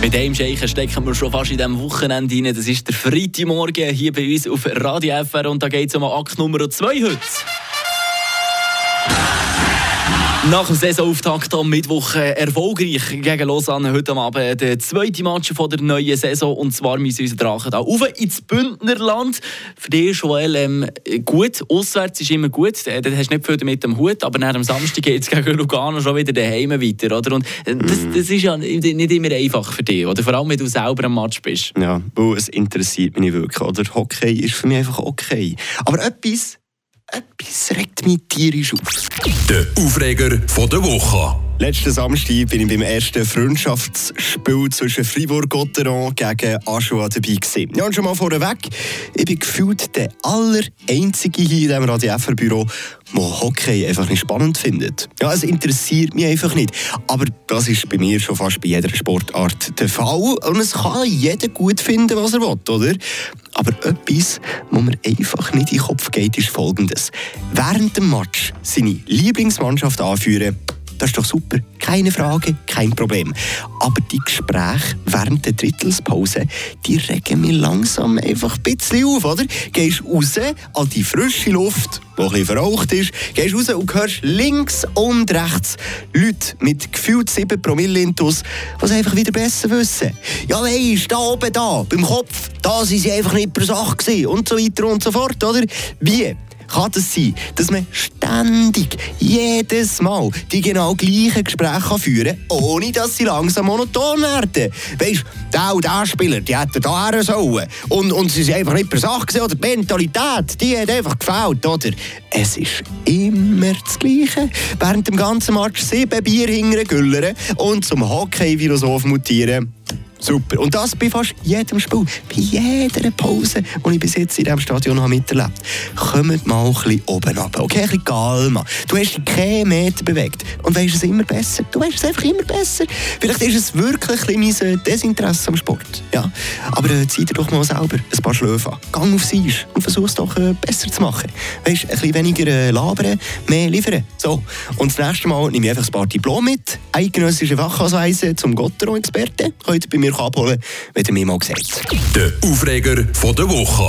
Mit dem Scheichen stecken wir schon fast in diesem Wochenende rein. Das ist der Freitagmorgen hier bei uns auf Radio FR und da geht es um Akt Nummer 2 heute. Nach dem Saisonauftakt am Mittwoch äh, erfolgreich gegen Lausanne heute Abend der zweite Match von der neuen Saison und zwar müssen unsere Drachen da rauf ins Bündnerland. Für dich, Joel, ähm, gut, auswärts ist immer gut, äh, da hast du nicht viel mit dem Hut, aber nach dem Samstag geht es gegen Lugano schon wieder daheim weiter, oder? Und äh, das, Mhm. das ist ja nicht immer einfach für dich, oder? Vor allem, wenn du selber am Match bist. Ja, es interessiert mich wirklich. Oder? Hockey ist für mich einfach okay. Aber etwas, etwas regt mich tierisch auf. Der Aufreger von der Woche. Letzten Samstag bin ich beim ersten Freundschaftsspiel zwischen Fribourg-Gotteron gegen Aschua dabei gewesen. Ja, und schon mal vorweg, ich bin gefühlt der allereinzige hier in diesem Radio FR-Büro, der Hockey einfach nicht spannend findet. Ja, es interessiert mich einfach nicht. Aber das ist bei mir schon fast bei jeder Sportart der Fall. Und es kann jeder gut finden, was er will, oder? Aber etwas, was mir einfach nicht in den Kopf geht, ist folgendes. Während dem Match seine Lieblingsmannschaft anführen, das ist doch super. Keine Frage, kein Problem. Aber die Gespräche während der Drittelspause, die regen mich langsam einfach ein bisschen auf, oder? Gehst raus an die frische Luft, die ein bisschen verraucht ist, gehst raus und hörst links und rechts Leute mit gefühlt 7 Promille Intus, die es einfach wieder besser wissen. Ja, weisst, da oben, da, beim Kopf, da sind sie einfach nicht per Sache gewesen und so weiter und so fort, oder? Wie? Kann es sein, dass man ständig, jedes Mal die genau gleichen Gespräche führen kann, ohne dass sie langsam monoton werden. Weißt du, der und der Spieler, die hätten da her sollen. Und, und sie sind einfach nicht per Sache gewesen, oder die Mentalität, die hat einfach gefällt, oder? Es ist immer das Gleiche. Während dem ganzen Match sieben Bier hingern, güllern und zum Hockey-Virus aufmutieren. Super. Und das bei fast jedem Spiel, bei jeder Pause, die ich bis jetzt in diesem Stadion habe miterlebt habe. Kommt mal ein bisschen oben runter. Okay, ein bisschen Galma. Du hast dich keinen Meter bewegt. Und weißt es immer besser. Du weißt es einfach immer besser. Vielleicht ist es wirklich mein äh, Desinteresse am Sport. Ja. Aber äh, zieh dir doch mal selber ein paar Schläfe an. Gang aufs Eis und versuch es doch äh, besser zu machen. Weißt, ein bisschen weniger äh, labern, mehr liefern. So. Und das nächste Mal nehme ich einfach ein paar Diplom mit, eidgenössische Fachausweise zum Gotteron-Experten. Könnt bei mir abholen, wenn ihr mir. Der Aufreger von der Woche.